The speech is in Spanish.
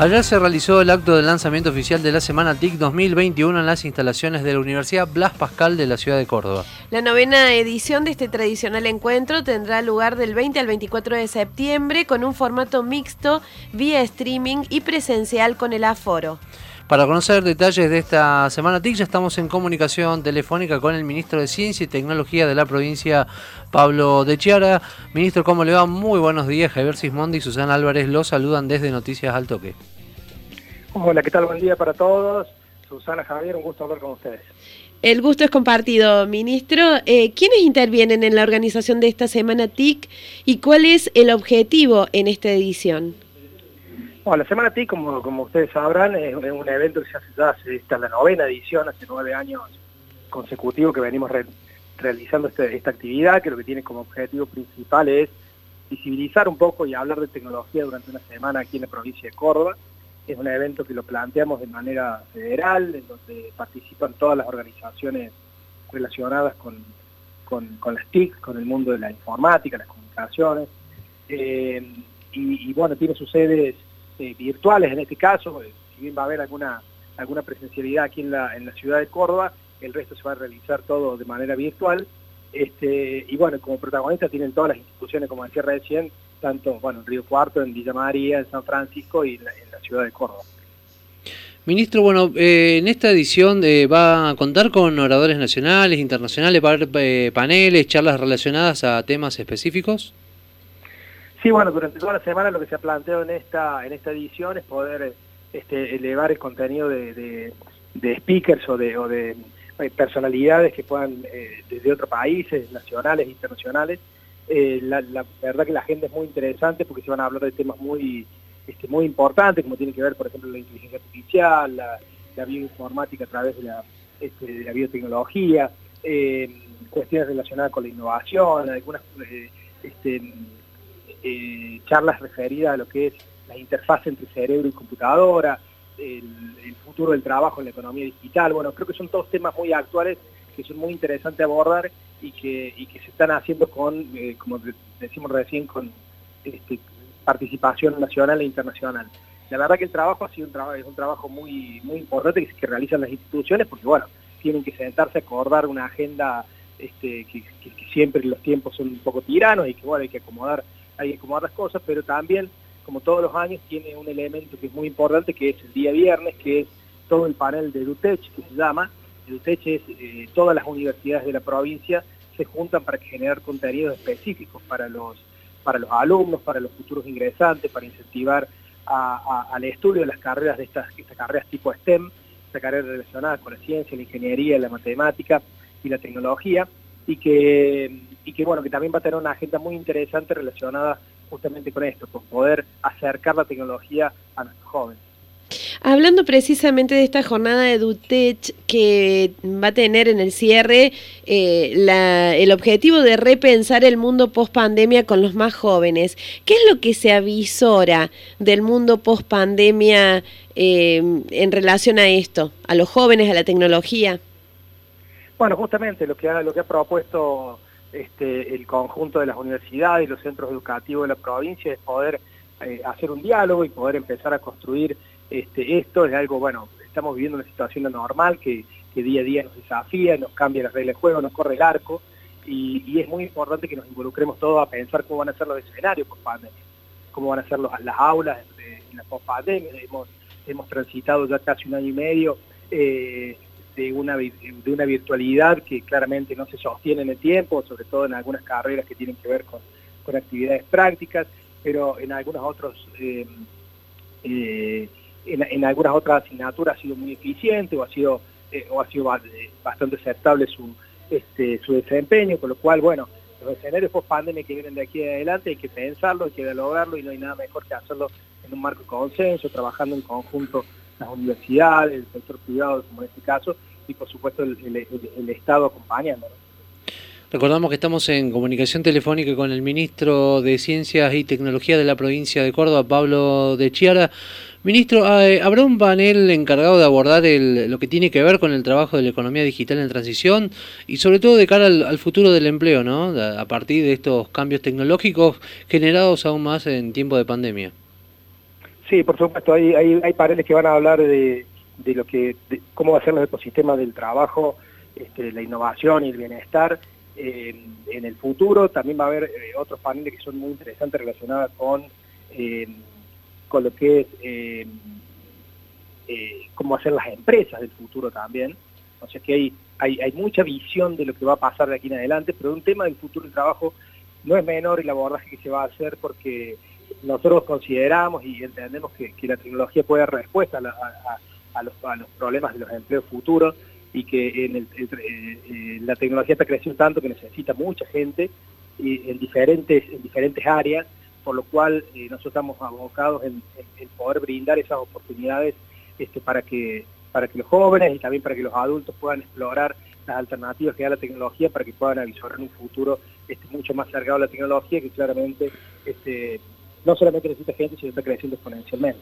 Ayer se realizó el acto de lanzamiento oficial de la Semana TIC 2021 en las instalaciones de la Universidad Blas Pascal de la ciudad de Córdoba. La novena edición de este tradicional encuentro tendrá lugar del 20 al 24 de septiembre con un formato mixto, vía streaming y presencial con el aforo. Para conocer detalles de esta Semana TIC ya estamos en comunicación telefónica con el ministro de Ciencia y Tecnología de la provincia, Pablo de Chiara. Ministro, ¿cómo le va? Muy buenos días. Javier Sismondi y Susana Álvarez los saludan desde Noticias al Toque. Hola, ¿qué tal? Buen día para todos. Susana, Javier, un gusto hablar con ustedes. El gusto es compartido, ministro. Eh, ¿Quiénes intervienen en la organización de esta Semana TIC y cuál es el objetivo en esta edición? Bueno, la Semana TIC, como, como ustedes sabrán, es, un evento que se hace ya hace, esta la novena edición, hace nueve años consecutivos que venimos realizando este, esta actividad, que lo que tiene como objetivo principal es visibilizar un poco y hablar de tecnología durante una semana aquí en la provincia de Córdoba. Es un evento que lo planteamos de manera federal, en donde participan todas las organizaciones relacionadas con, con, las TIC, con el mundo de la informática, las comunicaciones. Eh, y, y, bueno, tiene sus sedes este, virtuales en este caso, eh, si bien va a haber alguna, alguna presencialidad aquí en la, en la ciudad de Córdoba, el resto se va a realizar todo de manera virtual. Este, y bueno, como protagonistas tienen todas las instituciones, como decía recién, tanto bueno, en Río Cuarto, en Villa María, en San Francisco y en la, ciudad de Córdoba. Ministro, bueno, eh, en esta edición eh, va a contar con oradores nacionales, internacionales, va a haber paneles, charlas relacionadas a temas específicos. Sí, bueno, durante toda la semana lo que se ha planteado en esta, en esta edición es poder este, elevar el contenido de, speakers o de, de eh, personalidades que puedan, eh, desde otros países, nacionales, internacionales. Eh, la, verdad que la agenda es muy interesante porque se van a hablar de temas muy, este, muy importantes, como tiene que ver, por ejemplo, la inteligencia artificial, la, bioinformática a través de la, este, la biotecnología, cuestiones relacionadas con la innovación, algunas... Este, eh, charlas referidas a lo que es la interfaz entre cerebro y computadora, el, futuro del trabajo en la economía digital. Bueno, creo que son todos temas muy actuales que son muy interesantes abordar y que, se están haciendo con, eh, como decimos recién, con este, participación nacional e internacional. La verdad que el trabajo ha sido un trabajo, muy, importante que, realizan las instituciones porque, bueno, tienen que sentarse a acordar una agenda este, que, siempre los tiempos son un poco tiranos y que, bueno, hay que acomodar hay que acomodar cosas, pero también, como todos los años, tiene un elemento que es muy importante, que es el día viernes, que es todo el panel de DUTECH, que se llama. DUTECH es eh, todas las universidades de la provincia se juntan para generar contenidos específicos para los, para los alumnos, para los futuros ingresantes, para incentivar al estudio de las carreras de estas, estas carreras tipo STEM, esta carrera relacionada con la ciencia, la ingeniería, la matemática y la tecnología, y que y que bueno, que también va a tener una agenda muy interesante relacionada justamente con esto, con poder acercar la tecnología a nuestros jóvenes. Hablando precisamente de esta jornada de DUTECH que va a tener en el cierre eh, el objetivo de repensar el mundo post pandemia con los más jóvenes, ¿qué es lo que se avisora del mundo post pandemia eh, en relación a esto, a los jóvenes, a la tecnología? Bueno, justamente lo que ha, propuesto este, el conjunto de las universidades y los centros educativos de la provincia es poder eh, hacer un diálogo y poder empezar a construir este, esto. Es algo, bueno, estamos viviendo una situación anormal que, día a día nos desafía, nos cambia las reglas de juego, nos corre el arco y, es muy importante que nos involucremos todos a pensar cómo van a ser los escenarios post pandemia, cómo van a ser las aulas en la post pandemia. Hemos, hemos transitado ya casi un año y medio. Eh, de una, de una virtualidad que claramente no se sostiene en el tiempo, sobre todo en algunas carreras que tienen que ver con, actividades prácticas, pero en algunos otros eh, eh, en, algunas otras asignaturas ha sido muy eficiente o ha sido eh, o ha sido bastante aceptable su este, su desempeño, con lo cual bueno los escenarios post pandemia que vienen de aquí adelante hay que pensarlo, hay que dialogarlo y no hay nada mejor que hacerlo en un marco de consenso, trabajando en conjunto las universidades, el sector privado, como en este caso, y por supuesto el, Estado acompañando. Recordamos que estamos en comunicación telefónica con el ministro de Ciencias y Tecnología de la provincia de Córdoba, Pablo de Chiara. Ministro, eh, ¿habrá un panel encargado de abordar lo que tiene que ver con el trabajo de la economía digital en transición y sobre todo de cara al, futuro del empleo, ¿no? a partir de estos cambios tecnológicos generados aún más en tiempo de pandemia? Sí, por supuesto, hay, hay, hay paneles que van a hablar de, de lo que, de cómo va a ser los ecosistemas del trabajo, este, la innovación y el bienestar eh, en el futuro. También va a haber eh, otros paneles que son muy interesantes relacionados con, eh, con lo que es cómo hacer las empresas del futuro también. O sea que hay, hay, hay mucha visión de lo que va a pasar de aquí en adelante, pero un tema del futuro del trabajo no es menor el abordaje que se va a hacer porque nosotros consideramos y entendemos que, la tecnología puede dar respuesta a, los, problemas de los empleos futuros y que eh, eh, la tecnología está creciendo tanto que necesita mucha gente y en, diferentes, en diferentes áreas, por lo cual eh, nosotros estamos abocados en, poder brindar esas oportunidades este, para, que, para que los jóvenes y también para que los adultos puedan explorar las alternativas que da la tecnología para que puedan avisar un futuro este, mucho más cargado a la tecnología que claramente este, no solamente necesita gente, sino está creciendo exponencialmente.